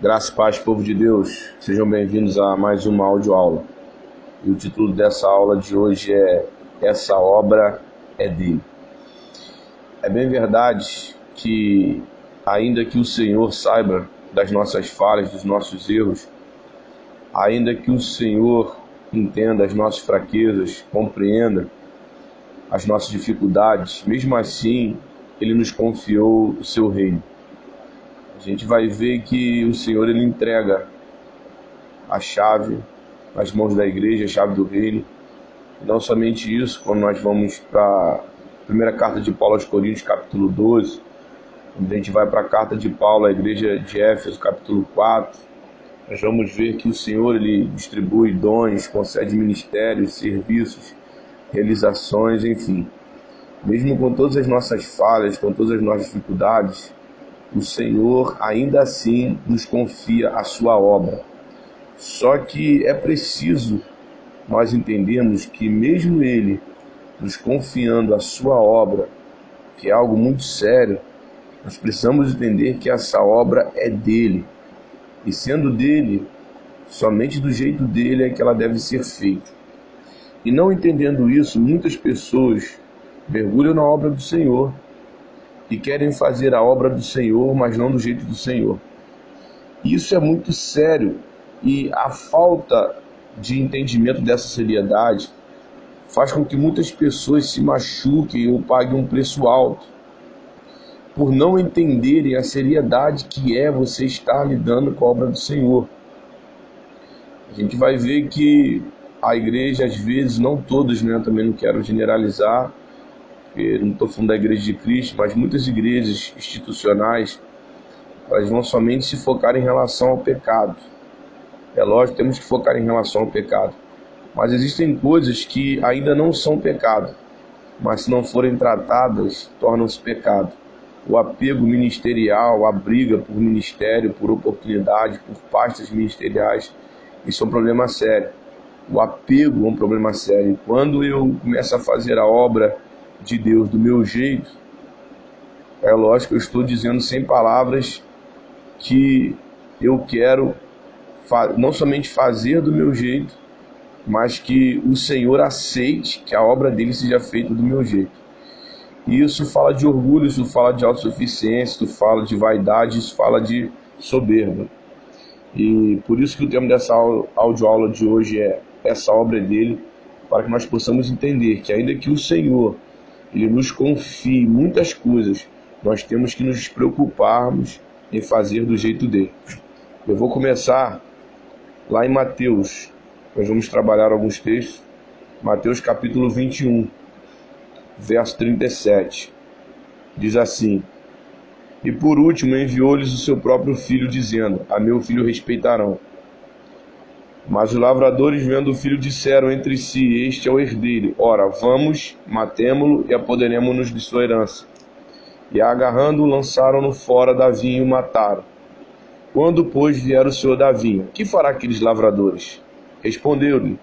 Graça e paz, povo de Deus, sejam bem-vindos a mais uma audioaula. E o título dessa aula de hoje é Essa obra é dele. É bem verdade que, ainda que o Senhor saiba das nossas falhas, dos nossos erros, ainda que o Senhor entenda as nossas fraquezas, compreenda as nossas dificuldades, mesmo assim, Ele nos confiou o seu reino. A gente vai ver que o Senhor ele entrega a chave nas mãos da igreja, a chave do reino. Não somente isso, quando nós vamos para a primeira carta de Paulo aos Coríntios, capítulo 12, quando a gente vai para a carta de Paulo à igreja de Éfeso, capítulo 4, nós vamos ver que o Senhor ele distribui dons, concede ministérios, serviços, realizações, enfim. Mesmo com todas as nossas falhas, com todas as nossas dificuldades, o Senhor ainda assim nos confia a sua obra. Só que é preciso nós entendermos que, mesmo Ele nos confiando a sua obra, que é algo muito sério, nós precisamos entender que essa obra é dele. E sendo dele, somente do jeito dele é que ela deve ser feita. E não entendendo isso, muitas pessoas mergulham na obra do Senhor e querem fazer a obra do Senhor, mas não do jeito do Senhor. Isso é muito sério e a falta de entendimento dessa seriedade faz com que muitas pessoas se machuquem ou paguem um preço alto por não entenderem a seriedade que é você estar lidando com a obra do Senhor. A gente vai ver que a igreja, às vezes, não todos, né, também não quero generalizar, porque não estou falando da igreja de Cristo, mas muitas igrejas institucionais, elas vão somente se focar em relação ao pecado. É lógico, temos que focar em relação ao pecado. Mas existem coisas que ainda não são pecado, mas se não forem tratadas, tornam-se pecado. O apego ministerial, a briga por ministério, por oportunidade, por pastas ministeriais, isso é um problema sério. O apego é um problema sério. Quando eu começo a fazer a obra de Deus do meu jeito, é lógico que eu estou dizendo sem palavras que eu quero não somente fazer do meu jeito, mas que o Senhor aceite que a obra dele seja feita do meu jeito. E isso fala de orgulho, isso fala de autossuficiência, isso fala de vaidade, isso fala de soberba. E por isso que o tema dessa audioaula de hoje é essa obra dele, para que nós possamos entender que ainda que o Senhor ele nos confie muitas coisas, nós temos que nos preocuparmos em fazer do jeito dele. Eu vou começar lá em Mateus, nós vamos trabalhar alguns textos. Mateus capítulo 21, verso 37. Diz assim: E por último enviou-lhes o seu próprio filho, dizendo: A meu filho respeitarão. Mas os lavradores, vendo o filho, disseram entre si: Este é o herdeiro. Ora, vamos, matemo-lo e apoderemos-nos de sua herança. E agarrando-o, lançaram-no fora da vinha e o mataram. Quando, pois, vier o senhor da vinha, que fará aqueles lavradores? Respondeu-lhe: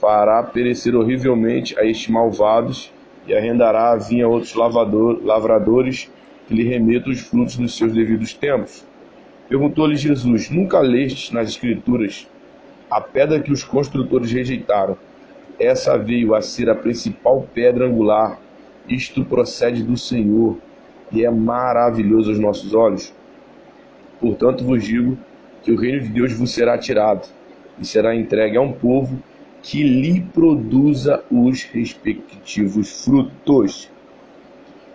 Fará perecer horrivelmente a estes malvados e arrendará a vinha a outros lavador, lavradores que lhe remetam os frutos nos seus devidos tempos. Perguntou-lhe Jesus: Nunca lestes nas Escrituras a pedra que os construtores rejeitaram, essa veio a ser a principal pedra angular. Isto procede do Senhor e é maravilhoso aos nossos olhos. Portanto vos digo que o reino de Deus vos será tirado e será entregue a um povo que lhe produza os respectivos frutos.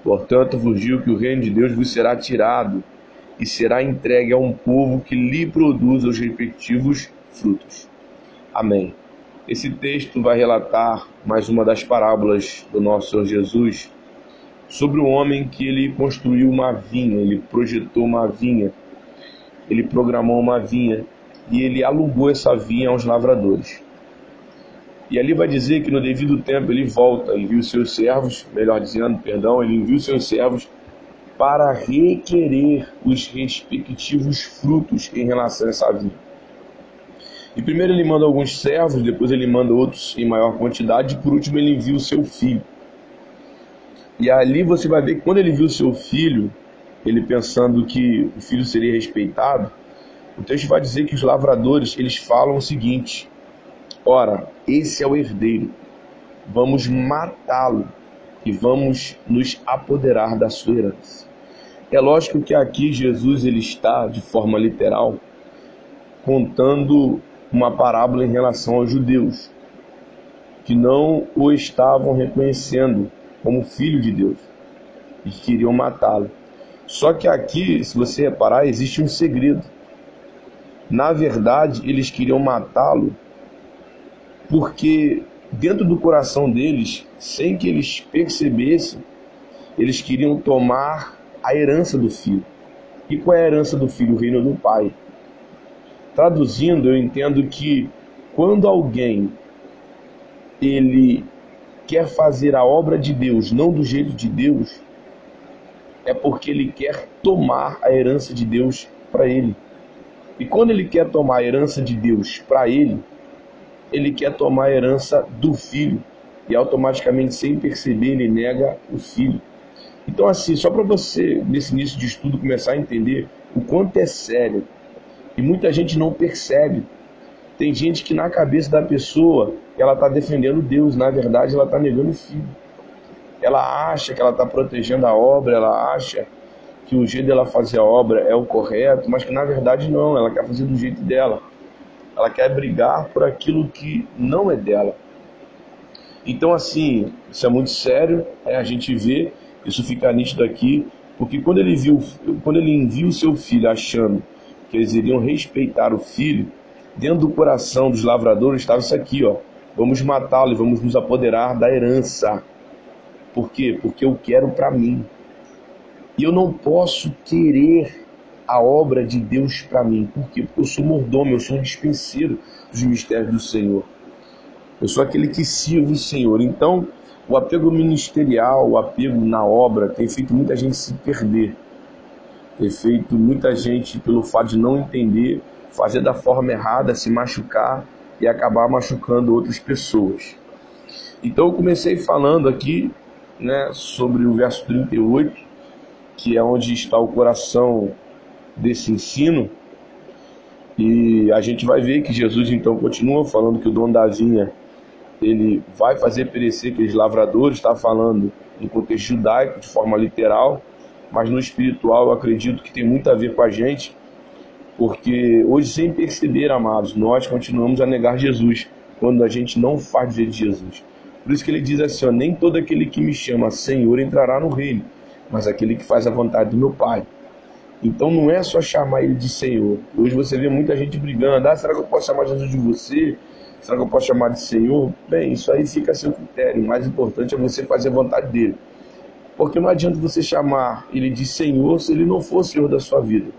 Portanto vos digo que o reino de Deus vos será tirado e será entregue a um povo que lhe produza os respectivos frutos. Amém. Esse texto vai relatar mais uma das parábolas do nosso Senhor Jesus sobre o homem que ele construiu uma vinha, ele projetou uma vinha, ele programou uma vinha e ele alugou essa vinha aos lavradores. E ali vai dizer que no devido tempo ele volta, envia os seus servos, melhor dizendo, perdão, ele envia os seus servos para requerer os respectivos frutos em relação a essa vinha. E primeiro ele manda alguns servos, depois ele manda outros em maior quantidade, e por último ele envia o seu filho. E ali você vai ver que quando ele viu o seu filho, ele pensando que o filho seria respeitado, o texto vai dizer que os lavradores eles falam o seguinte: Ora, esse é o herdeiro, vamos matá-lo e vamos nos apoderar da sua herança. É lógico que aqui Jesus ele está de forma literal contando uma parábola em relação aos judeus que não o estavam reconhecendo como filho de Deus e que queriam matá-lo. Só que aqui, se você reparar, existe um segredo. Na verdade, eles queriam matá-lo porque dentro do coração deles, sem que eles percebessem, eles queriam tomar a herança do filho. E qual é a herança do filho? O reino do pai. Traduzindo, eu entendo que quando alguém ele quer fazer a obra de Deus não do jeito de Deus, é porque ele quer tomar a herança de Deus para ele. E quando ele quer tomar a herança de Deus para ele, ele quer tomar a herança do filho e automaticamente, sem perceber, ele nega o filho. Então, assim, só para você, nesse início de estudo, começar a entender o quanto é sério e muita gente não percebe. Tem gente que na cabeça da pessoa ela está defendendo Deus, na verdade ela está negando o filho. Ela acha que ela está protegendo a obra, ela acha que o jeito dela fazer a obra é o correto, mas que na verdade não, ela quer fazer do jeito dela. Ela quer brigar por aquilo que não é dela. Então, assim, isso é muito sério, é, a gente vê, isso fica nítido aqui, porque quando ele viu, quando ele envia o seu filho achando que eles iriam respeitar o filho, dentro do coração dos lavradores estava isso aqui, ó. Vamos matá-lo e vamos nos apoderar da herança. Por quê? Porque eu quero para mim. E eu não posso querer a obra de Deus para mim. Por quê? Porque eu sou mordomo, eu sou um dispenseiro dos mistérios do Senhor. Eu sou aquele que sirvo o Senhor. Então, o apego ministerial, o apego na obra, tem feito muita gente se perder. Tem feito muita gente, pelo fato de não entender, fazer da forma errada, se machucar e acabar machucando outras pessoas. Então eu comecei falando aqui né, sobre o verso 38, que é onde está o coração desse ensino. E a gente vai ver que Jesus então continua falando que o dono da vinha ele vai fazer perecer aqueles lavradores, está falando no contexto judaico de forma literal, mas no espiritual eu acredito que tem muito a ver com a gente, porque hoje, sem perceber, amados, nós continuamos a negar Jesus quando a gente não faz de Jesus. Por isso que ele diz assim: ó, nem todo aquele que me chama Senhor entrará no reino, mas aquele que faz a vontade do meu Pai. Então não é só chamar ele de Senhor. Hoje você vê muita gente brigando: ah, será que eu posso chamar Jesus de você? Será que eu posso chamar de Senhor? Bem, isso aí fica a seu critério. O mais importante é você fazer a vontade dele. Porque não adianta você chamar ele de Senhor se ele não for Senhor da sua vida.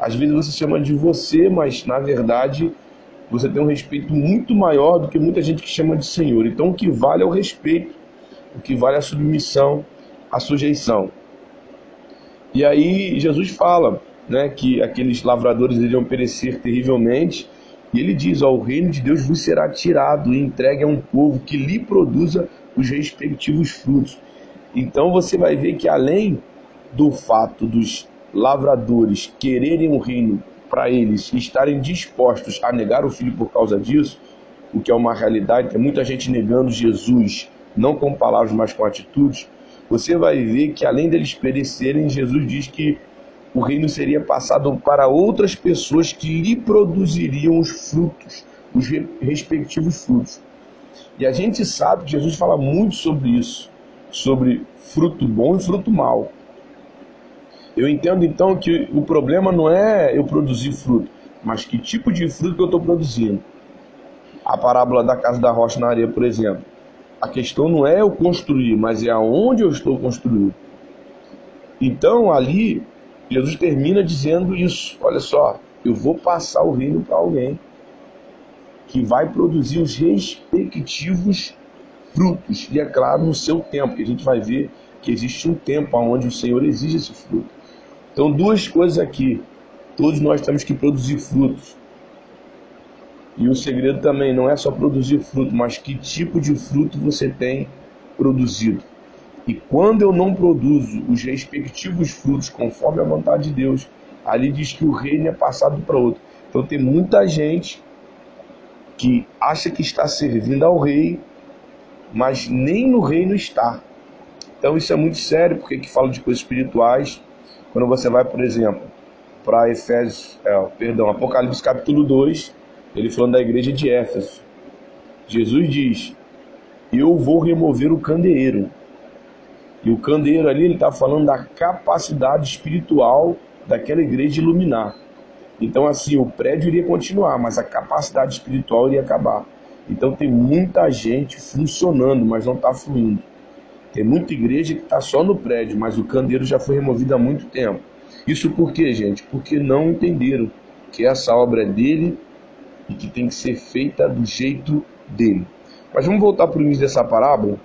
Às vezes você chama de você, mas na verdade você tem um respeito muito maior do que muita gente que chama de Senhor. Então o que vale é o respeito, o que vale é a submissão, a sujeição. E aí Jesus fala né, que aqueles lavradores iriam perecer terrivelmente, e ele diz: ó, o reino de Deus vos será tirado e entregue a um povo que lhe produza os respectivos frutos. Então você vai ver que além do fato dos lavradores quererem o reino para eles e estarem dispostos a negar o filho por causa disso, o que é uma realidade, tem muita gente negando Jesus, não com palavras, mas com atitudes, você vai ver que além deles perecerem, Jesus diz que o reino seria passado para outras pessoas que lhe produziriam os frutos, os respectivos frutos. E a gente sabe que Jesus fala muito sobre isso, sobre fruto bom e fruto mau. Eu entendo então que o problema não é eu produzir fruto, mas que tipo de fruto que eu estou produzindo. A parábola da casa da rocha na areia, por exemplo. A questão não é eu construir, mas é aonde eu estou construindo. Então ali, Jesus termina dizendo isso: olha só, eu vou passar o reino para alguém que vai produzir os respectivos frutos. E é claro, no seu tempo, que a gente vai ver que existe um tempo onde o Senhor exige esse fruto. Então, duas coisas aqui. Todos nós temos que produzir frutos. E o segredo também não é só produzir fruto, mas que tipo de fruto você tem produzido. E quando eu não produzo os respectivos frutos conforme a vontade de Deus, ali diz que o reino é passado para outro. Então tem muita gente que acha que está servindo ao rei, mas nem no reino está. Então isso é muito sério, porque que fala de coisas espirituais. Quando você vai, por exemplo, para Efésios, é, perdão, Apocalipse capítulo 2, ele falando da igreja de Éfeso. Jesus diz: Eu vou remover o candeeiro. E o candeeiro ali, ele está falando da capacidade espiritual daquela igreja de iluminar. Então, assim, o prédio iria continuar, mas a capacidade espiritual iria acabar. Então, tem muita gente funcionando, mas não está fluindo. Tem muita igreja que está só no prédio, mas o candeeiro já foi removido há muito tempo. Isso por quê, gente? Porque não entenderam que essa obra é dele e que tem que ser feita do jeito dele. Mas vamos voltar para o início dessa parábola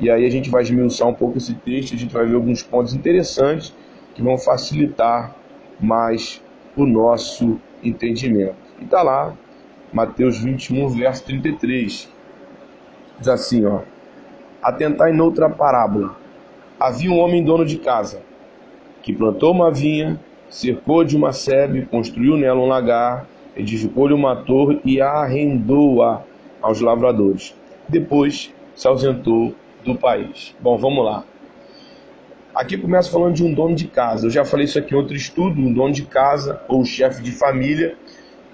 e aí a gente vai esmiuçar um pouco esse texto, a gente vai ver alguns pontos interessantes que vão facilitar mais o nosso entendimento. E está lá, Mateus 21, verso 33. Diz assim, ó. Atentar em outra parábola. Havia um homem dono de casa, que plantou uma vinha, cercou de uma sebe, construiu nela um lagar, edificou-lhe uma torre e arrendou-a aos lavradores. Depois se ausentou do país. Bom, vamos lá. Aqui começa falando de um dono de casa. Eu já falei isso aqui em outro estudo. Um dono de casa ou chefe de família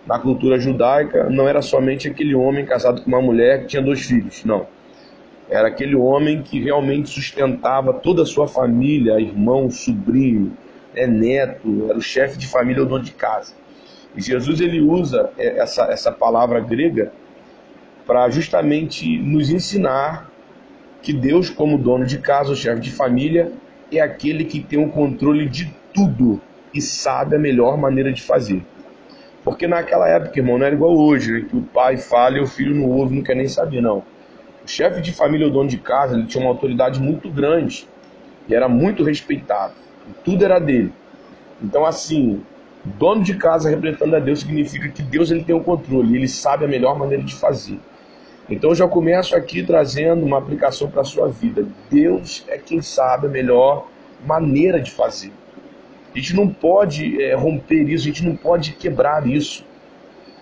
na cultura judaica não era somente aquele homem casado com uma mulher que tinha dois filhos. Não. Era aquele homem que realmente sustentava toda a sua família, irmão, sobrinho, é neto, era o chefe de família ou dono de casa. E Jesus ele usa essa, essa palavra grega para justamente nos ensinar que Deus, como dono de casa, o chefe de família, é aquele que tem o controle de tudo e sabe a melhor maneira de fazer. Porque naquela época, irmão, não era igual hoje, né, que o pai fala e o filho não ouve, não quer nem saber, não. O chefe de família, o dono de casa, ele tinha uma autoridade muito grande e era muito respeitado. tudo era dele. Então, assim, dono de casa representando a Deus significa que Deus ele tem o controle, ele sabe a melhor maneira de fazer. Então eu já começo aqui trazendo uma aplicação para a sua vida. Deus é quem sabe a melhor maneira de fazer. A gente não pode é, romper isso, a gente não pode quebrar isso.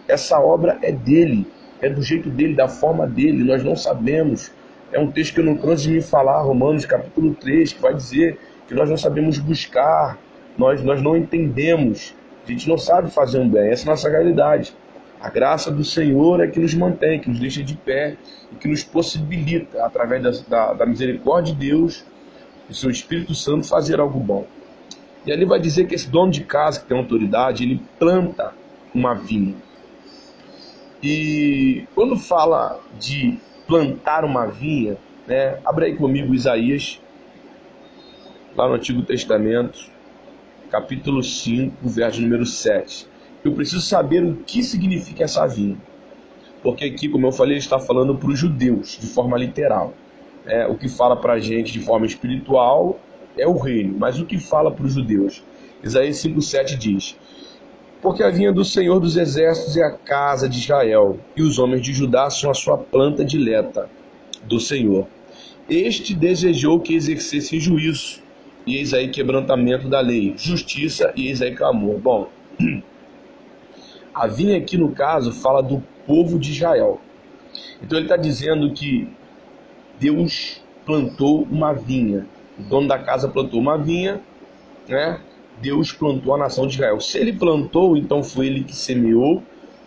Essa obra é dele, é do jeito dele, da forma dele, nós não sabemos. É um texto que eu não canso de me falar, Romanos capítulo 3, que vai dizer que nós não sabemos buscar, nós, nós não entendemos, a gente não sabe fazer um bem, essa é a nossa realidade. A graça do Senhor é que nos mantém, que nos deixa de pé e que nos possibilita, através da, da, da misericórdia de Deus e seu Espírito Santo, fazer algo bom. E ali vai dizer que esse dono de casa, que tem autoridade, ele planta uma vinha. E quando fala de plantar uma vinha, né, abre aí comigo Isaías, lá no Antigo Testamento, capítulo 5, verso número 7 eu preciso saber o que significa essa vinha. Porque aqui, como eu falei, está falando para os judeus, de forma literal. É, o que fala para a gente de forma espiritual é o reino, mas o que fala para os judeus? Isaías 5,7 diz: Porque a vinha do Senhor dos Exércitos é a casa de Israel, e os homens de Judá são a sua planta dileta do Senhor. Este desejou que exercesse juízo, e eis aí quebrantamento da lei, justiça, e eis aí clamor. Bom, A vinha aqui no caso fala do povo de Israel. Então ele está dizendo que Deus plantou uma vinha. O dono da casa plantou uma vinha, né? Deus plantou a nação de Israel. Se ele plantou, então foi ele que semeou,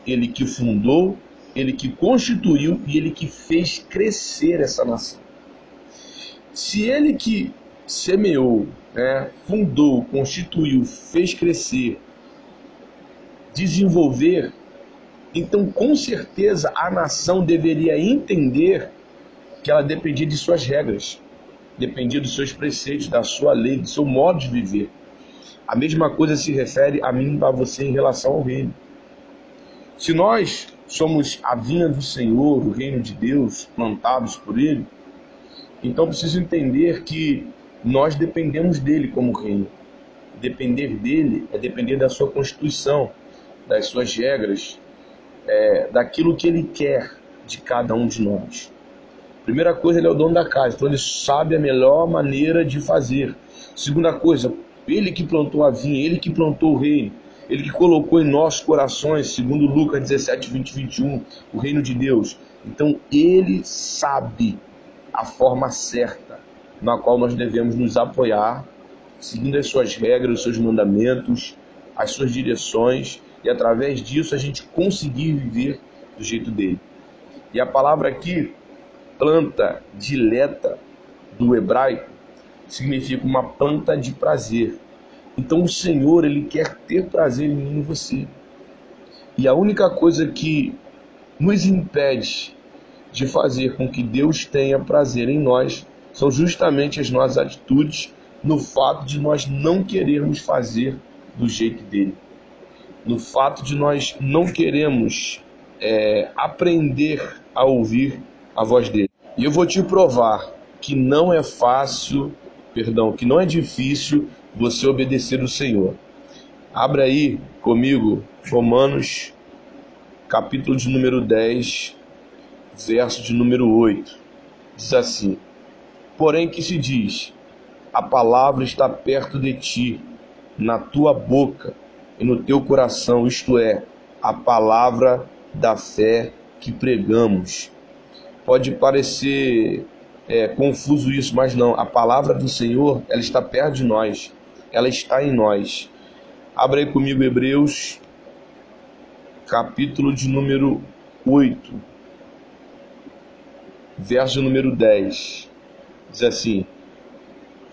ele que fundou, ele que constituiu e ele que fez crescer essa nação. Se ele que semeou, né, fundou, constituiu, fez crescer desenvolver, então com certeza a nação deveria entender que ela dependia de suas regras, dependia dos seus preceitos, da sua lei, do seu modo de viver. A mesma coisa se refere a mim e a você em relação ao reino. Se nós somos a vinha do Senhor, o reino de Deus, plantados por Ele, então preciso entender que nós dependemos dele como reino. Depender dele é depender da sua constituição, das suas regras, é, daquilo que ele quer de cada um de nós. Primeira coisa, ele é o dono da casa, então ele sabe a melhor maneira de fazer. Segunda coisa, Ele que plantou a vinha, ele que plantou o reino, ele que colocou em nossos corações, segundo Lucas 17, 20 21, o reino de Deus. Então ele sabe a forma certa na qual nós devemos nos apoiar, seguindo as suas regras, os seus mandamentos, as suas direções, e através disso a gente conseguir viver do jeito dele. E a palavra aqui, planta dileta, do hebraico, significa uma planta de prazer. Então o Senhor, ele quer ter prazer em mim e você. E a única coisa que nos impede de fazer com que Deus tenha prazer em nós são justamente as nossas atitudes no fato de nós não querermos fazer do jeito dele. No fato de nós não queremos é, aprender a ouvir a voz dele. E eu vou te provar que não é fácil, perdão, que não é difícil você obedecer o Senhor. Abra aí comigo Romanos, capítulo de número 10, verso de número 8. Diz assim: Porém que se diz: A palavra está perto de ti, na tua boca e no teu coração, isto é, a palavra da fé que pregamos. Pode parecer é, confuso isso, mas não. A palavra do Senhor, ela está perto de nós. Ela está em nós. Abra aí comigo Hebreus, capítulo de número 8, verso número 10. Diz assim: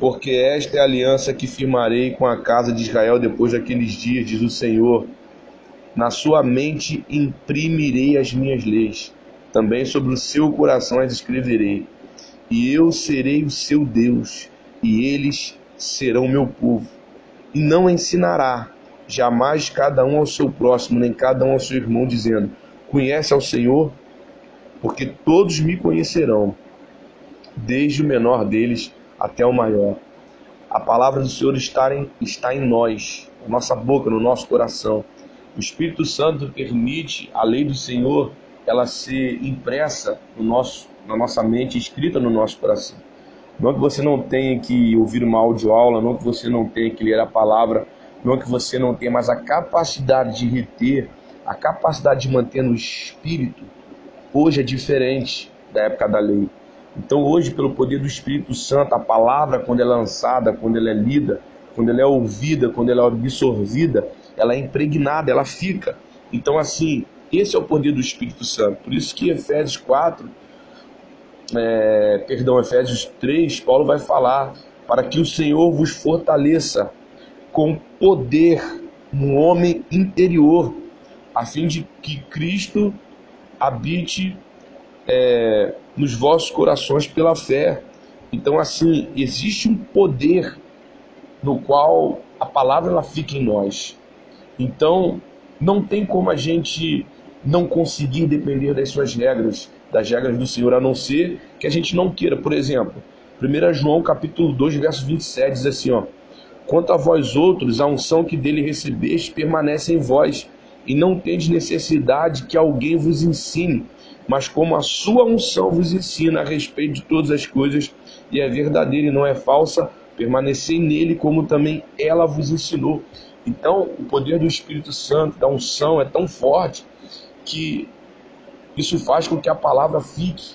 Porque esta é a aliança que firmarei com a casa de Israel depois daqueles dias, diz o Senhor. Na sua mente imprimirei as minhas leis, também sobre o seu coração as escreverei e eu serei o seu Deus, e eles serão meu povo. E não ensinará jamais cada um ao seu próximo, nem cada um ao seu irmão, dizendo: Conhece ao Senhor, porque todos me conhecerão, desde o menor deles até o maior. A palavra do Senhor está em, está em nós, na nossa boca, no nosso coração. O Espírito Santo permite a lei do Senhor ela ser impressa no nosso na nossa mente, escrita no nosso coração. Não que você não tenha que ouvir uma audioaula, não que você não tenha que ler a palavra, não que você não tenha, mas a capacidade de reter, a capacidade de manter no espírito, hoje é diferente da época da lei. Então hoje, pelo poder do Espírito Santo, a palavra, quando é lançada, quando ela é lida, quando ela é ouvida, quando ela é absorvida, ela é impregnada, ela fica. Então assim, esse é o poder do Espírito Santo. Por isso que Efésios 4 é, perdão, Efésios 3, Paulo vai falar para que o Senhor vos fortaleça com poder no homem interior, a fim de que Cristo habite é, nos vossos corações pela fé. Então, assim, existe um poder no qual a palavra ela fica em nós. Então, não tem como a gente não conseguir depender das suas regras das regras do Senhor, a não ser que a gente não queira. Por exemplo, 1 João capítulo 2, verso 27 diz assim, ó: Quanto a vós outros, a unção que dele recebeste permanece em vós, e não tendes necessidade que alguém vos ensine, mas como a sua unção vos ensina a respeito de todas as coisas, e é verdadeira e não é falsa, permanecei nele como também ela vos ensinou. Então, o poder do Espírito Santo, da unção, é tão forte que isso faz com que a palavra fique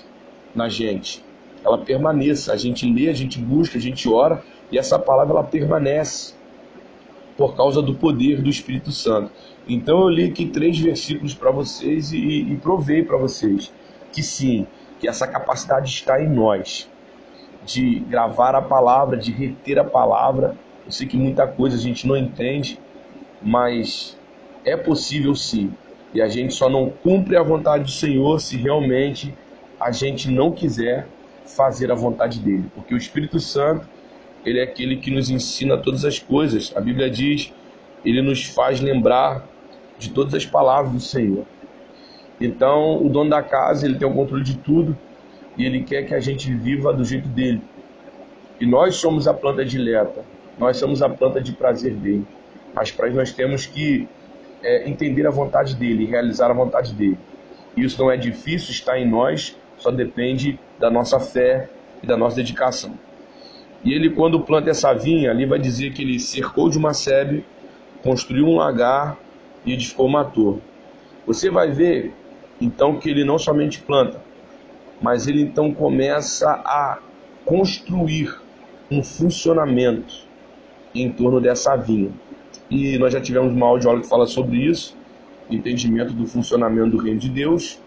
na gente, ela permaneça. A gente lê, a gente busca, a gente ora e essa palavra ela permanece por causa do poder do Espírito Santo. Então eu li aqui três versículos para vocês e, e provei para vocês que sim, que essa capacidade está em nós de gravar a palavra, de reter a palavra. Eu sei que muita coisa a gente não entende, mas é possível sim. E a gente só não cumpre a vontade do Senhor se realmente a gente não quiser fazer a vontade dele. Porque o Espírito Santo, ele é aquele que nos ensina todas as coisas. A Bíblia diz, ele nos faz lembrar de todas as palavras do Senhor. Então, o dono da casa, ele tem o controle de tudo e ele quer que a gente viva do jeito dele. E nós somos a planta dileta, nós somos a planta de prazer dele. Mas para nós temos que é, entender a vontade dele, realizar a vontade dele. Isso não é difícil, está em nós, só depende da nossa fé e da nossa dedicação. E ele, quando planta essa vinha, ali vai dizer que ele cercou de uma sebe, construiu um lagar e edificou uma torre. Você vai ver, então, que ele não somente planta, mas ele então começa a construir um funcionamento em torno dessa vinha. E nós já tivemos uma aula que fala sobre isso, entendimento do funcionamento do reino de Deus.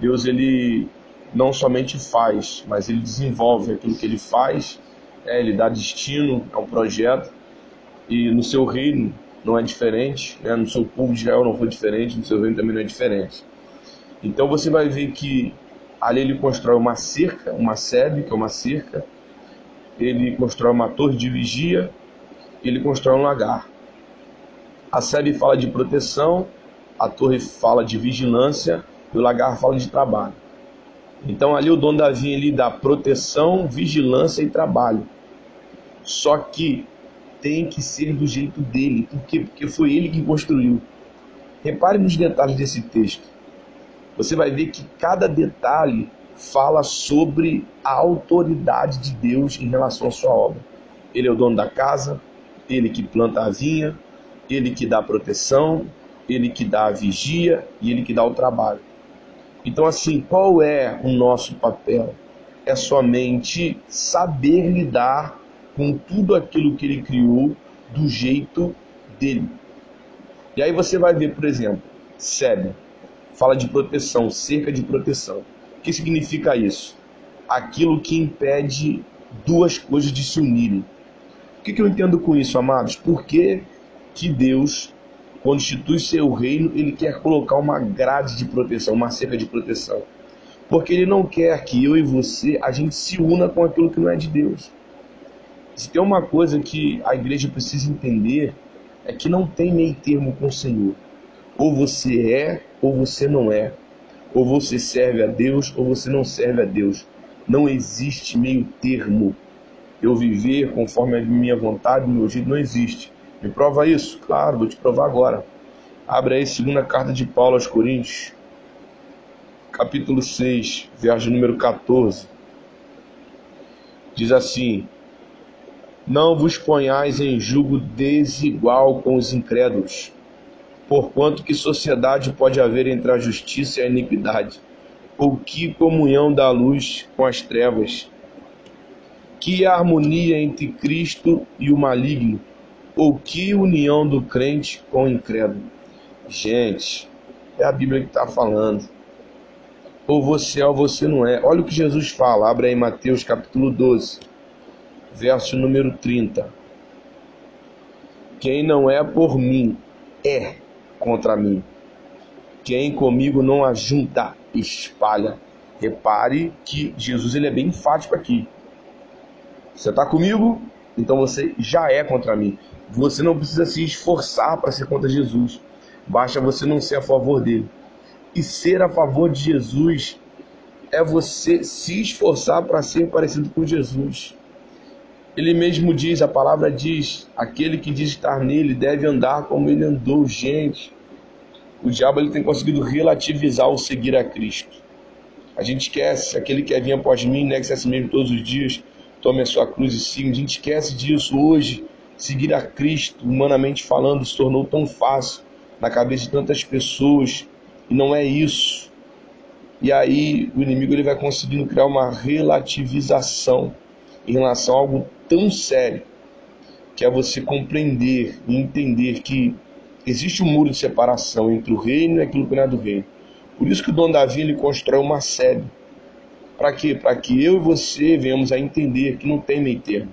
Deus ele não somente faz, mas ele desenvolve aquilo que ele faz, né? ele dá destino a um projeto, e no seu reino não é diferente, né? no seu povo de Israel não foi diferente, no seu reino também não é diferente. Então você vai ver que ali ele constrói uma cerca, uma sebe, que é uma cerca, ele constrói uma torre de vigia, ele constrói um lagar. A sebe fala de proteção, a torre fala de vigilância e o lagar fala de trabalho. Então ali o dono da vinha ele dá proteção, vigilância e trabalho. Só que tem que ser do jeito dele, porque, porque foi ele que construiu. Repare nos detalhes desse texto. Você vai ver que cada detalhe fala sobre a autoridade de Deus em relação à sua obra. Ele é o dono da casa, ele que planta a vinha, ele que dá proteção, ele que dá a vigia e ele que dá o trabalho. Então, assim, qual é o nosso papel? É somente saber lidar com tudo aquilo que ele criou do jeito dele. E aí você vai ver, por exemplo, Sebe fala de proteção, cerca de proteção. O que significa isso? Aquilo que impede duas coisas de se unirem. O que eu entendo com isso, amados? Porque que Deus, quando institui seu reino, ele quer colocar uma grade de proteção, uma cerca de proteção. Porque ele não quer que eu e você a gente se una com aquilo que não é de Deus. Se tem uma coisa que a igreja precisa entender é que não tem meio termo com o Senhor. Ou você é ou você não é. Ou você serve a Deus ou você não serve a Deus. Não existe meio termo. Eu viver conforme a minha vontade, o meu jeito, não existe. Me prova isso? Claro, vou te provar agora. Abre aí, segunda carta de Paulo aos Coríntios, capítulo 6, verso número 14. Diz assim: Não vos ponhais em julgo desigual com os incrédulos, porquanto que sociedade pode haver entre a justiça e a iniquidade? Ou que comunhão da luz com as trevas? Que harmonia entre Cristo e o maligno? Ou que união do crente com o incrédulo? Gente, é a Bíblia que está falando. Ou você é ou você não é. Olha o que Jesus fala. Abre aí Mateus capítulo 12, verso número 30. Quem não é por mim é contra mim. Quem comigo não ajunta, espalha. Repare que Jesus ele é bem enfático aqui. Você está comigo? Então você já é contra mim. Você não precisa se esforçar para ser contra Jesus. Basta você não ser a favor dele. E ser a favor de Jesus é você se esforçar para ser parecido com Jesus. Ele mesmo diz, a palavra diz, aquele que diz estar nele deve andar como ele andou. Gente, o diabo ele tem conseguido relativizar o seguir a Cristo. A gente esquece, aquele que é vir após mim, negue-se a si mesmo todos os dias, tome a sua cruz e siga. A gente esquece disso hoje. Seguir a Cristo, humanamente falando, se tornou tão fácil na cabeça de tantas pessoas e não é isso. E aí o inimigo ele vai conseguindo criar uma relativização em relação a algo tão sério, que é você compreender e entender que existe um muro de separação entre o reino e aquilo que não é do reino. Por isso que o Dom Davi ele constrói uma sede. Para quê? Para que eu e você venhamos a entender que não tem meio termo.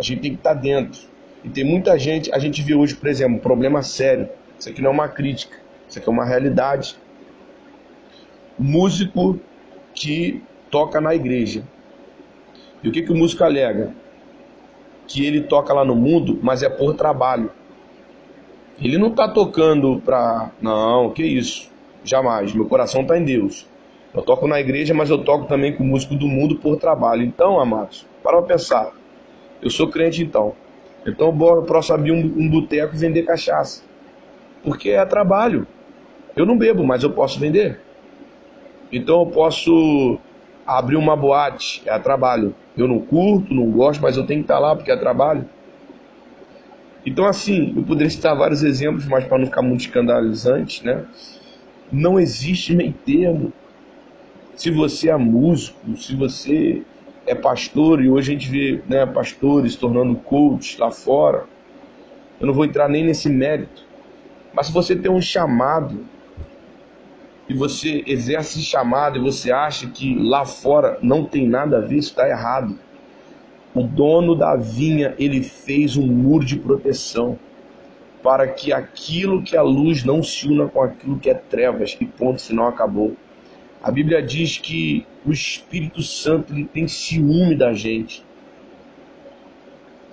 A gente tem que estar tá dentro. E tem muita gente, a gente vê hoje, por exemplo, um problema sério. Isso aqui não é uma crítica, isso aqui é uma realidade. Músico que toca na igreja. E o que, que o músico alega? Que ele toca lá no mundo, mas é por trabalho. Ele não está tocando para. Não, que isso. Jamais. Meu coração está em Deus. Eu toco na igreja, mas eu toco também com músico do mundo por trabalho. Então, amados, para pensar. Eu sou crente então. Então eu posso abrir um, um boteco e vender cachaça. Porque é trabalho. Eu não bebo, mas eu posso vender. Então eu posso abrir uma boate é trabalho. Eu não curto, não gosto, mas eu tenho que estar lá porque é trabalho. Então, assim, eu poderia citar vários exemplos, mas para não ficar muito escandalizante, né? Não existe meio termo. Se você é músico, se você é pastor, e hoje a gente vê né, pastores tornando coach lá fora, eu não vou entrar nem nesse mérito. Mas se você tem um chamado, e você exerce esse chamado, e você acha que lá fora não tem nada a ver, isso está errado. O dono da vinha, ele fez um muro de proteção para que aquilo que é luz não se una com aquilo que é trevas, e ponto, senão acabou. A Bíblia diz que o Espírito Santo ele tem ciúme da gente.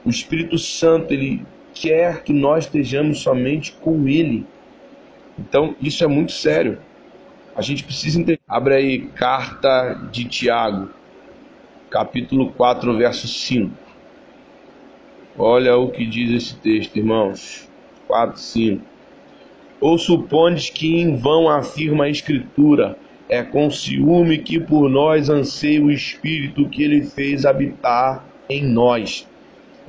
O Espírito Santo ele quer que nós estejamos somente com ele. Então, isso é muito sério. A gente precisa entender. Abre aí carta de Tiago, capítulo 4, verso 5. Olha o que diz esse texto, irmãos. 4, 5. Ou supondes que em vão afirma a Escritura, é com ciúme que por nós anseia o Espírito que ele fez habitar em nós.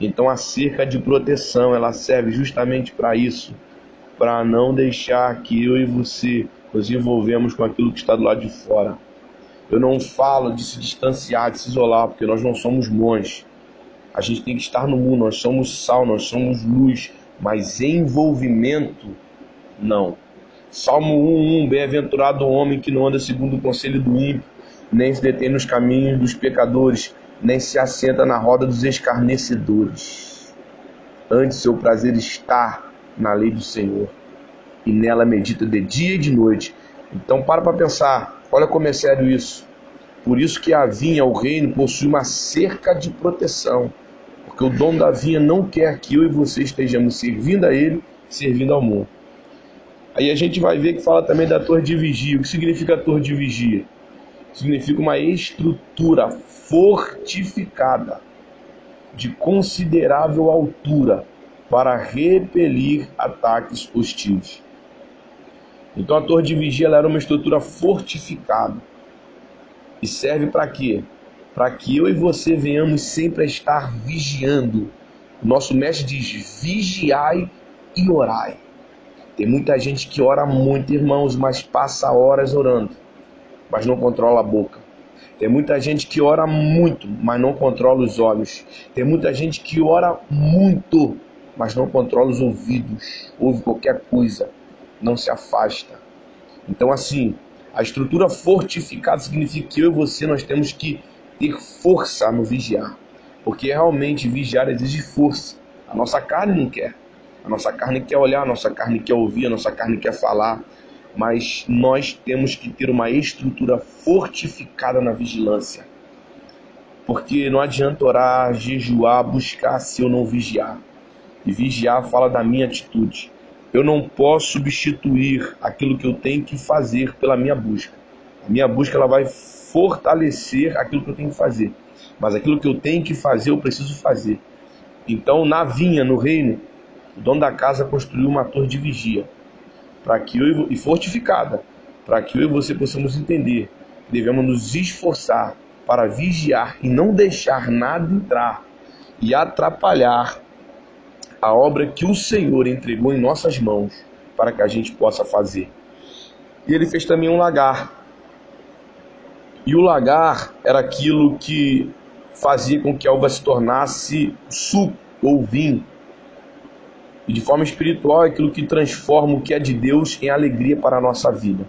Então a cerca de proteção, ela serve justamente para isso, para não deixar que eu e você nos envolvemos com aquilo que está do lado de fora. Eu não falo de se distanciar, de se isolar, porque nós não somos monges. A gente tem que estar no mundo, nós somos sal, nós somos luz, mas envolvimento, não. Salmo 1:1 Bem-aventurado o homem que não anda segundo o conselho do ímpio, nem se detém nos caminhos dos pecadores, nem se assenta na roda dos escarnecedores. Antes seu prazer está na lei do Senhor, e nela medita de dia e de noite. Então para para pensar, olha como é sério isso. Por isso que a vinha, o reino, possui uma cerca de proteção. Porque o dono da vinha não quer que eu e você estejamos servindo a ele, servindo ao mundo. Aí a gente vai ver que fala também da torre de vigia. O que significa torre de vigia? Significa uma estrutura fortificada de considerável altura para repelir ataques hostis. Então a torre de vigia era uma estrutura fortificada. E serve para quê? Para que eu e você venhamos sempre a estar vigiando. O nosso mestre diz: vigiai e orai. Tem muita gente que ora muito, irmãos, mas passa horas orando, mas não controla a boca. Tem muita gente que ora muito, mas não controla os olhos. Tem muita gente que ora muito, mas não controla os ouvidos. Ouve qualquer coisa, não se afasta. Então, assim, a estrutura fortificada significa que eu e você nós temos que ter força no vigiar. Porque realmente vigiar exige força. A nossa carne não quer. A nossa carne quer olhar, a nossa carne quer ouvir, a nossa carne quer falar, mas nós temos que ter uma estrutura fortificada na vigilância. Porque não adianta orar, jejuar, buscar se eu não vigiar. E vigiar fala da minha atitude. Eu não posso substituir aquilo que eu tenho que fazer pela minha busca. A minha busca ela vai fortalecer aquilo que eu tenho que fazer. Mas aquilo que eu tenho que fazer, eu preciso fazer. Então, na vinha, no reino, o dono da casa construiu uma torre de vigia para que eu e fortificada, para que eu e você possamos entender que devemos nos esforçar para vigiar e não deixar nada entrar e atrapalhar a obra que o Senhor entregou em nossas mãos para que a gente possa fazer. E ele fez também um lagar. E o lagar era aquilo que fazia com que a uva se tornasse suco ou vinho e de forma espiritual é aquilo que transforma o que é de Deus em alegria para a nossa vida.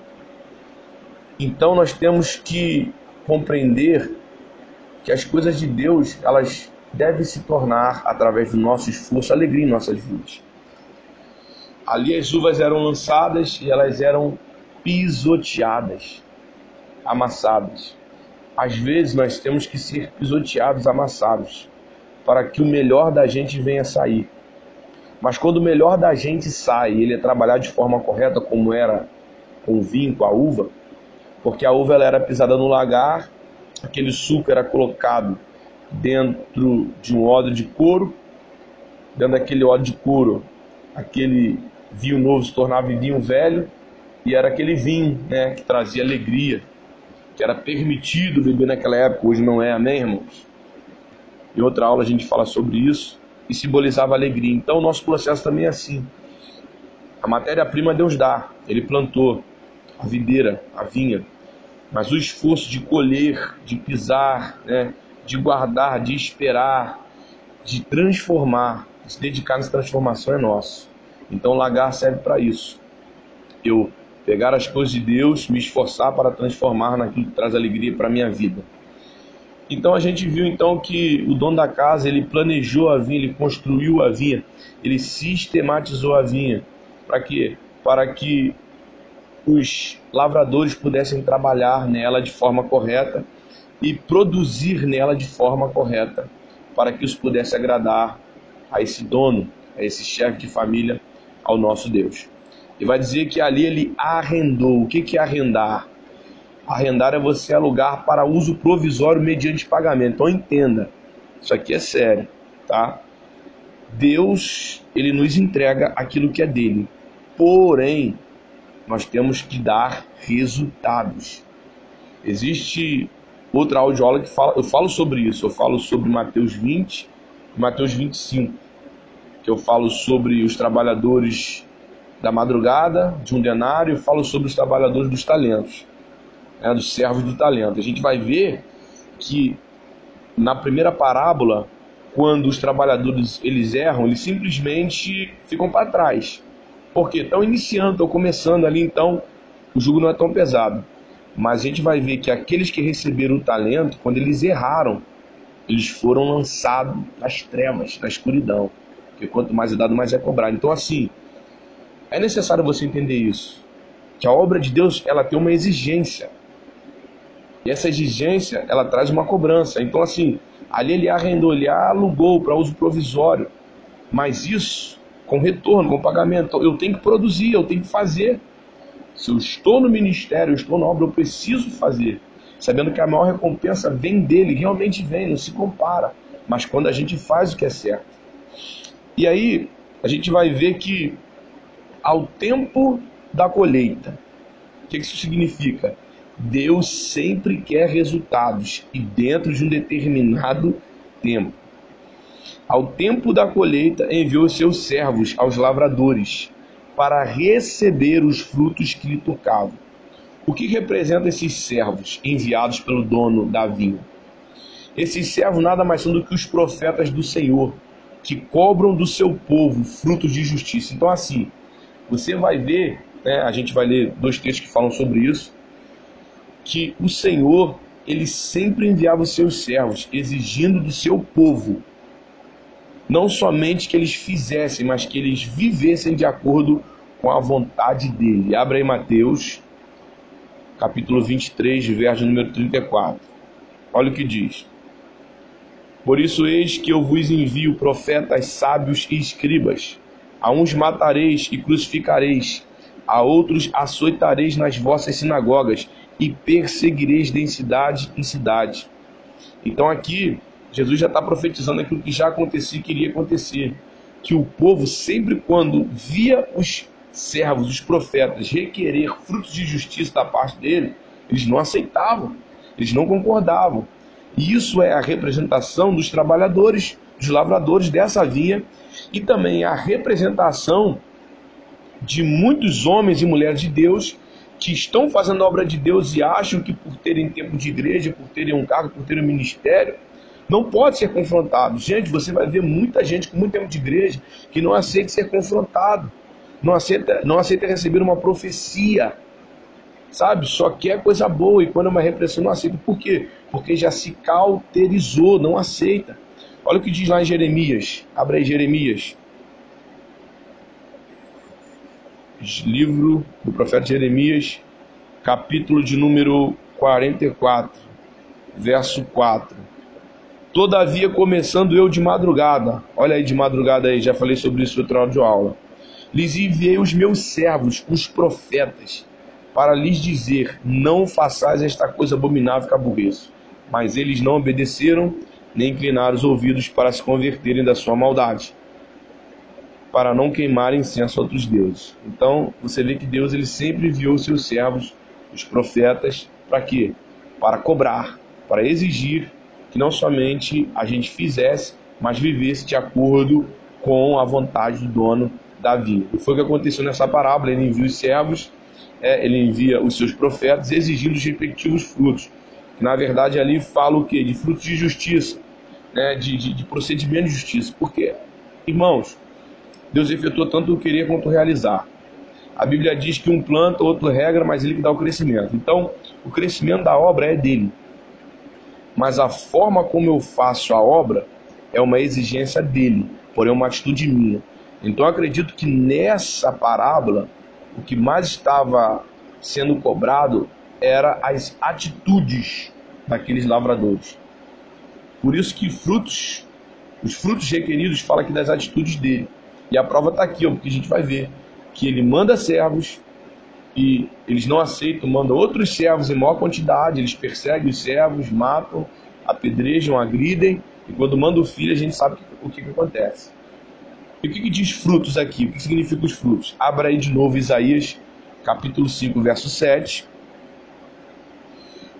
Então nós temos que compreender que as coisas de Deus, elas devem se tornar, através do nosso esforço, alegria em nossas vidas. Ali as uvas eram lançadas e elas eram pisoteadas, amassadas. Às vezes nós temos que ser pisoteados, amassados, para que o melhor da gente venha sair. Mas quando o melhor da gente sai ele é trabalhado de forma correta, como era com o vinho, com a uva, porque a uva ela era pisada no lagar, aquele suco era colocado dentro de um odre de couro, dentro daquele odre de couro, aquele vinho novo se tornava vinho velho, e era aquele vinho né, que trazia alegria, que era permitido beber naquela época, hoje não é, amém, irmãos? Em outra aula a gente fala sobre isso e simbolizava alegria. Então o nosso processo também é assim. A matéria-prima Deus dá, Ele plantou a videira, a vinha, mas o esforço de colher, de pisar, né, de guardar, de esperar, de transformar, de se dedicar nessa transformação é nosso. Então o lagar serve para isso. Eu pegar as coisas de Deus, me esforçar para transformar naquilo que traz alegria para a minha vida. Então a gente viu então que o dono da casa, ele planejou a vinha, ele construiu a vinha, ele sistematizou a vinha. Para quê? Para que os lavradores pudessem trabalhar nela de forma correta e produzir nela de forma correta, para que os pudesse agradar a esse dono, a esse chefe de família, ao nosso Deus. E vai dizer que ali ele arrendou. O que é arrendar? Arrendar é você alugar para uso provisório mediante pagamento. Então entenda, isso aqui é sério, tá? Deus, ele nos entrega aquilo que é dele. Porém, nós temos que dar resultados. Existe outra audioaula que fala, eu falo sobre isso, eu falo sobre Mateus 20 e Mateus 25, que eu falo sobre os trabalhadores da madrugada, de um denário, eu falo sobre os trabalhadores dos talentos né, dos servos do talento. A gente vai ver que na primeira parábola, quando os trabalhadores eles erram, eles simplesmente ficam para trás. Porque estão iniciando, estão começando ali, então o jugo não é tão pesado. Mas a gente vai ver que aqueles que receberam o talento, quando eles erraram, eles foram lançados nas trevas, na escuridão. Porque quanto mais é dado, mais é cobrado. Então, assim, é necessário você entender isso. Que a obra de Deus ela tem uma exigência. Essa exigência, ela traz uma cobrança. Então, assim, ali ele arrendou, ele alugou para uso provisório. Mas isso, com retorno, com pagamento, eu tenho que produzir, eu tenho que fazer. Se eu estou no ministério, eu estou na obra, eu preciso fazer. Sabendo que a maior recompensa vem dele, realmente vem, não se compara. Mas quando a gente faz o que é certo. E aí, a gente vai ver que ao tempo da colheita, o que isso significa? Deus sempre quer resultados e dentro de um determinado tempo. Ao tempo da colheita, enviou seus servos aos lavradores para receber os frutos que lhe tocavam. O que representa esses servos enviados pelo dono da vinha? Esses servos nada mais são do que os profetas do Senhor, que cobram do seu povo frutos de justiça. Então, assim, você vai ver, né, a gente vai ler dois textos que falam sobre isso que o Senhor ele sempre enviava os seus servos, exigindo do seu povo não somente que eles fizessem, mas que eles vivessem de acordo com a vontade dele. Abra aí Mateus, capítulo 23, verso número 34. Olha o que diz. Por isso eis que eu vos envio profetas sábios e escribas. A uns matareis e crucificareis, a outros açoitareis nas vossas sinagogas e perseguireis de cidade em cidade. Então aqui Jesus já está profetizando aquilo que já acontecia e queria acontecer. Que o povo, sempre quando via os servos, os profetas, requerer frutos de justiça da parte dele, eles não aceitavam, eles não concordavam. E isso é a representação dos trabalhadores, dos lavradores dessa vinha, e também a representação de muitos homens e mulheres de Deus que estão fazendo a obra de Deus e acham que por terem tempo de igreja, por terem um cargo, por terem um ministério, não pode ser confrontado. Gente, você vai ver muita gente com muito tempo de igreja que não aceita ser confrontado, não aceita, não aceita receber uma profecia, sabe? Só quer coisa boa e quando é uma repressão não aceita. Por quê? Porque já se cauterizou, não aceita. Olha o que diz lá em Jeremias. Abra aí Jeremias. Livro do profeta Jeremias, capítulo de número 44, verso 4. Todavia, começando eu de madrugada, olha aí de madrugada aí, já falei sobre isso no outro de aula, lhes enviei os meus servos, os profetas, para lhes dizer: Não façais esta coisa abominável que aborreço. Mas eles não obedeceram, nem inclinaram os ouvidos para se converterem da sua maldade para não queimar incenso a outros deuses. Então, você vê que Deus ele sempre enviou seus servos, os profetas, para quê? para cobrar, para exigir que não somente a gente fizesse, mas vivesse de acordo com a vontade do dono da vinha. E foi o que aconteceu nessa parábola. Ele envia os servos, é, ele envia os seus profetas, exigindo os respectivos frutos. Na verdade, ali fala o quê? De frutos de justiça, né? de, de, de procedimento de justiça. Por quê? Irmãos, Deus efetuou tanto o querer quanto o realizar. A Bíblia diz que um planta, outro regra, mas ele que dá o crescimento. Então, o crescimento da obra é dele. Mas a forma como eu faço a obra é uma exigência dele, porém é uma atitude minha. Então, acredito que nessa parábola, o que mais estava sendo cobrado era as atitudes daqueles lavradores. Por isso que frutos, os frutos requeridos fala aqui das atitudes dele. E a prova está aqui, ó, porque a gente vai ver que ele manda servos e eles não aceitam, manda outros servos em maior quantidade, eles perseguem os servos, matam, apedrejam, agridem, e quando manda o filho a gente sabe o que, que acontece. E o que, que diz frutos aqui? O que significa os frutos? Abra aí de novo Isaías, capítulo 5, verso 7.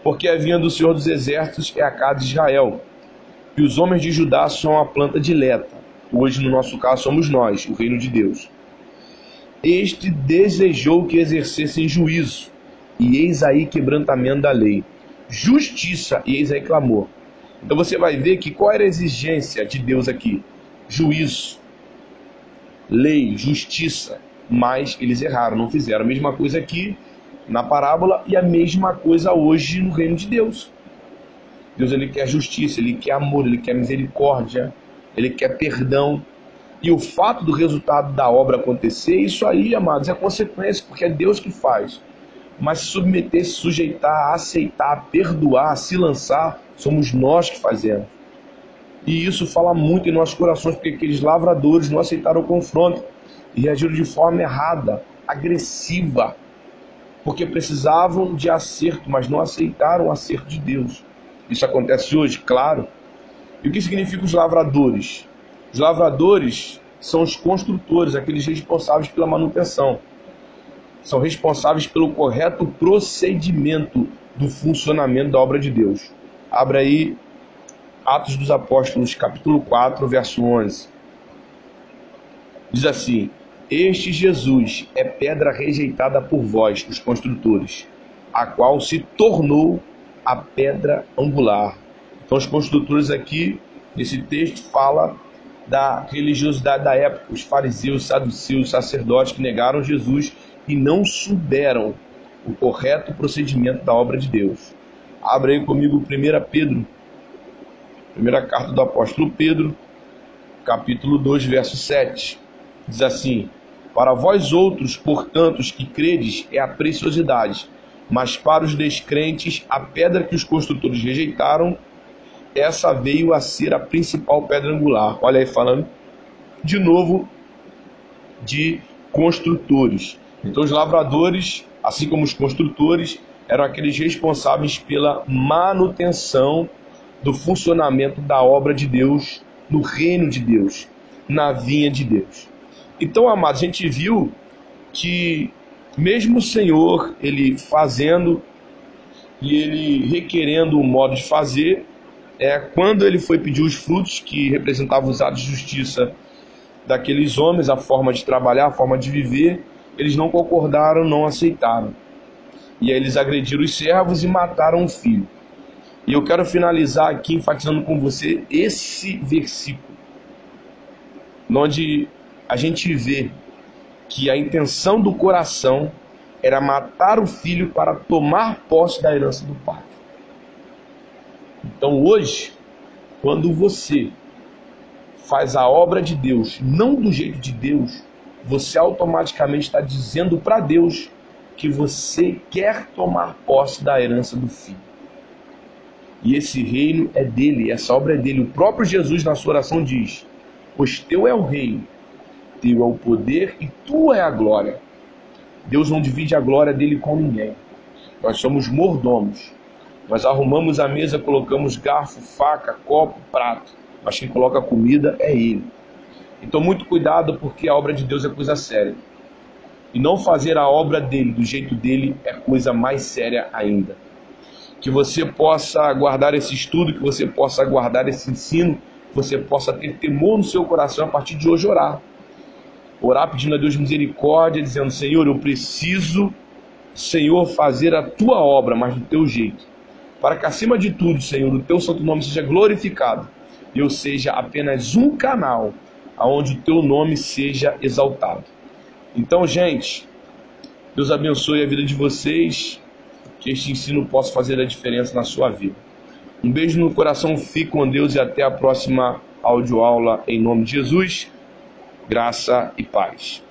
Porque a vinha do Senhor dos Exércitos é a casa de Israel, e os homens de Judá são a planta dileta. Hoje, no nosso caso, somos nós, o reino de Deus. Este desejou que exercessem juízo, e eis aí quebrantamento da lei. Justiça, e eis aí clamor. Então você vai ver que qual era a exigência de Deus aqui? Juízo, lei, justiça. Mas eles erraram, não fizeram a mesma coisa aqui na parábola e a mesma coisa hoje no reino de Deus. Deus ele quer justiça, ele quer amor, ele quer misericórdia, ele quer perdão. E o fato do resultado da obra acontecer, isso aí, amados, é consequência, porque é Deus que faz. Mas submeter, sujeitar, aceitar, perdoar, se lançar, somos nós que fazemos. E isso fala muito em nossos corações, porque aqueles lavradores não aceitaram o confronto e reagiram de forma errada, agressiva, porque precisavam de acerto, mas não aceitaram o acerto de Deus. Isso acontece hoje, claro. E o que significa os lavradores? Os lavradores são os construtores, aqueles responsáveis pela manutenção. São responsáveis pelo correto procedimento do funcionamento da obra de Deus. Abra aí Atos dos Apóstolos, capítulo 4, verso 11. Diz assim: Este Jesus é pedra rejeitada por vós, os construtores, a qual se tornou a pedra angular. Então, os construtores aqui, nesse texto, fala da religiosidade da época, os fariseus, saduceus, sacerdotes que negaram Jesus e não souberam o correto procedimento da obra de Deus. Abra aí comigo 1 Pedro, primeira carta do apóstolo Pedro, capítulo 2, verso 7. Diz assim: Para vós outros, portanto, os que credes, é a preciosidade, mas para os descrentes, a pedra que os construtores rejeitaram essa veio a ser a principal pedra angular. Olha aí, falando de novo de construtores. Então, os lavradores, assim como os construtores, eram aqueles responsáveis pela manutenção do funcionamento da obra de Deus no reino de Deus, na vinha de Deus. Então, amados, a gente viu que mesmo o Senhor, ele fazendo e ele requerendo um modo de fazer, é, quando ele foi pedir os frutos que representavam os atos de justiça daqueles homens, a forma de trabalhar, a forma de viver, eles não concordaram, não aceitaram. E aí eles agrediram os servos e mataram o filho. E eu quero finalizar aqui enfatizando com você esse versículo, onde a gente vê que a intenção do coração era matar o filho para tomar posse da herança do pai. Então hoje, quando você faz a obra de Deus não do jeito de Deus, você automaticamente está dizendo para Deus que você quer tomar posse da herança do filho. E esse reino é dele, essa obra é dele. O próprio Jesus, na sua oração, diz: Pois teu é o reino, teu é o poder e tua é a glória. Deus não divide a glória dele com ninguém. Nós somos mordomos. Nós arrumamos a mesa, colocamos garfo, faca, copo, prato. Mas quem coloca a comida é Ele. Então, muito cuidado, porque a obra de Deus é coisa séria. E não fazer a obra dele do jeito dele é coisa mais séria ainda. Que você possa guardar esse estudo, que você possa guardar esse ensino, que você possa ter temor no seu coração a partir de hoje orar. Orar pedindo a Deus misericórdia, dizendo: Senhor, eu preciso, Senhor, fazer a tua obra, mas do teu jeito. Para que acima de tudo, Senhor, o teu santo nome seja glorificado e eu seja apenas um canal aonde o teu nome seja exaltado. Então, gente, Deus abençoe a vida de vocês, que este ensino possa fazer a diferença na sua vida. Um beijo no coração, fique com Deus e até a próxima audioaula em nome de Jesus. Graça e paz.